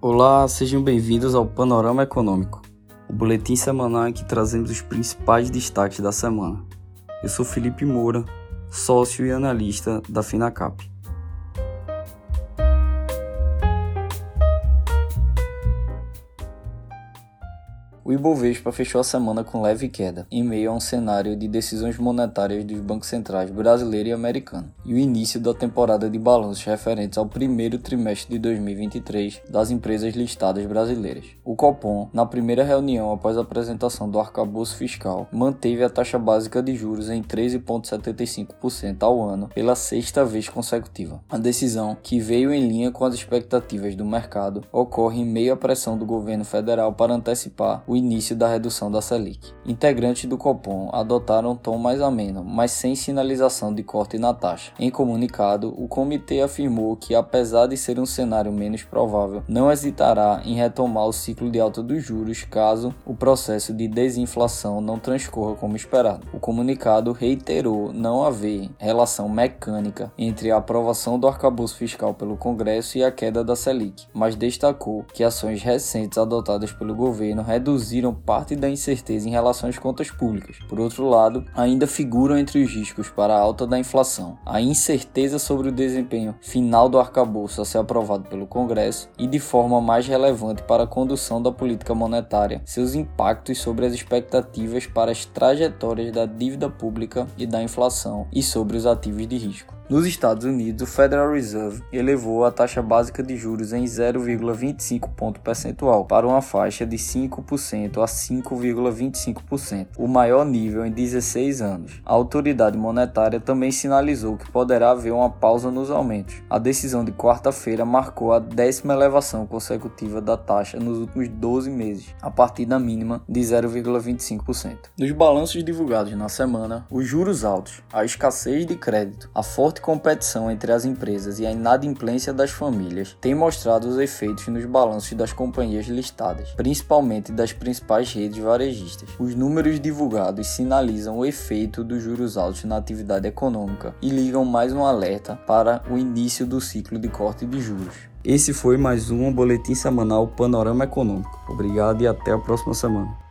Olá, sejam bem-vindos ao Panorama Econômico, o boletim semanal em que trazemos os principais destaques da semana. Eu sou Felipe Moura, sócio e analista da Finacap. O Ibovespa fechou a semana com leve queda, em meio a um cenário de decisões monetárias dos bancos centrais brasileiro e americano, e o início da temporada de balanços referentes ao primeiro trimestre de 2023 das empresas listadas brasileiras. O Copom, na primeira reunião após a apresentação do arcabouço fiscal, manteve a taxa básica de juros em 13,75% ao ano pela sexta vez consecutiva. A decisão, que veio em linha com as expectativas do mercado, ocorre em meio à pressão do governo federal para antecipar o início da redução da Selic. Integrantes do Copom adotaram um tom mais ameno, mas sem sinalização de corte na taxa. Em comunicado, o comitê afirmou que, apesar de ser um cenário menos provável, não hesitará em retomar o ciclo de alta dos juros caso o processo de desinflação não transcorra como esperado. O comunicado reiterou não haver relação mecânica entre a aprovação do arcabouço fiscal pelo Congresso e a queda da Selic, mas destacou que ações recentes adotadas pelo governo reduziram reduziram parte da incerteza em relação às contas públicas. Por outro lado, ainda figuram entre os riscos para a alta da inflação a incerteza sobre o desempenho final do arcabouço a ser aprovado pelo Congresso e, de forma mais relevante para a condução da política monetária, seus impactos sobre as expectativas para as trajetórias da dívida pública e da inflação e sobre os ativos de risco. Nos Estados Unidos, o Federal Reserve elevou a taxa básica de juros em 0,25 ponto percentual para uma faixa de 5% a 5,25%, o maior nível em 16 anos. A autoridade monetária também sinalizou que poderá haver uma pausa nos aumentos. A decisão de quarta-feira marcou a décima elevação consecutiva da taxa nos últimos 12 meses, a partir da mínima de 0,25%. Nos balanços divulgados na semana, os juros altos, a escassez de crédito, a forte forte competição entre as empresas e a inadimplência das famílias tem mostrado os efeitos nos balanços das companhias listadas, principalmente das principais redes varejistas. Os números divulgados sinalizam o efeito dos juros altos na atividade econômica e ligam mais um alerta para o início do ciclo de corte de juros. Esse foi mais um boletim semanal Panorama Econômico. Obrigado e até a próxima semana.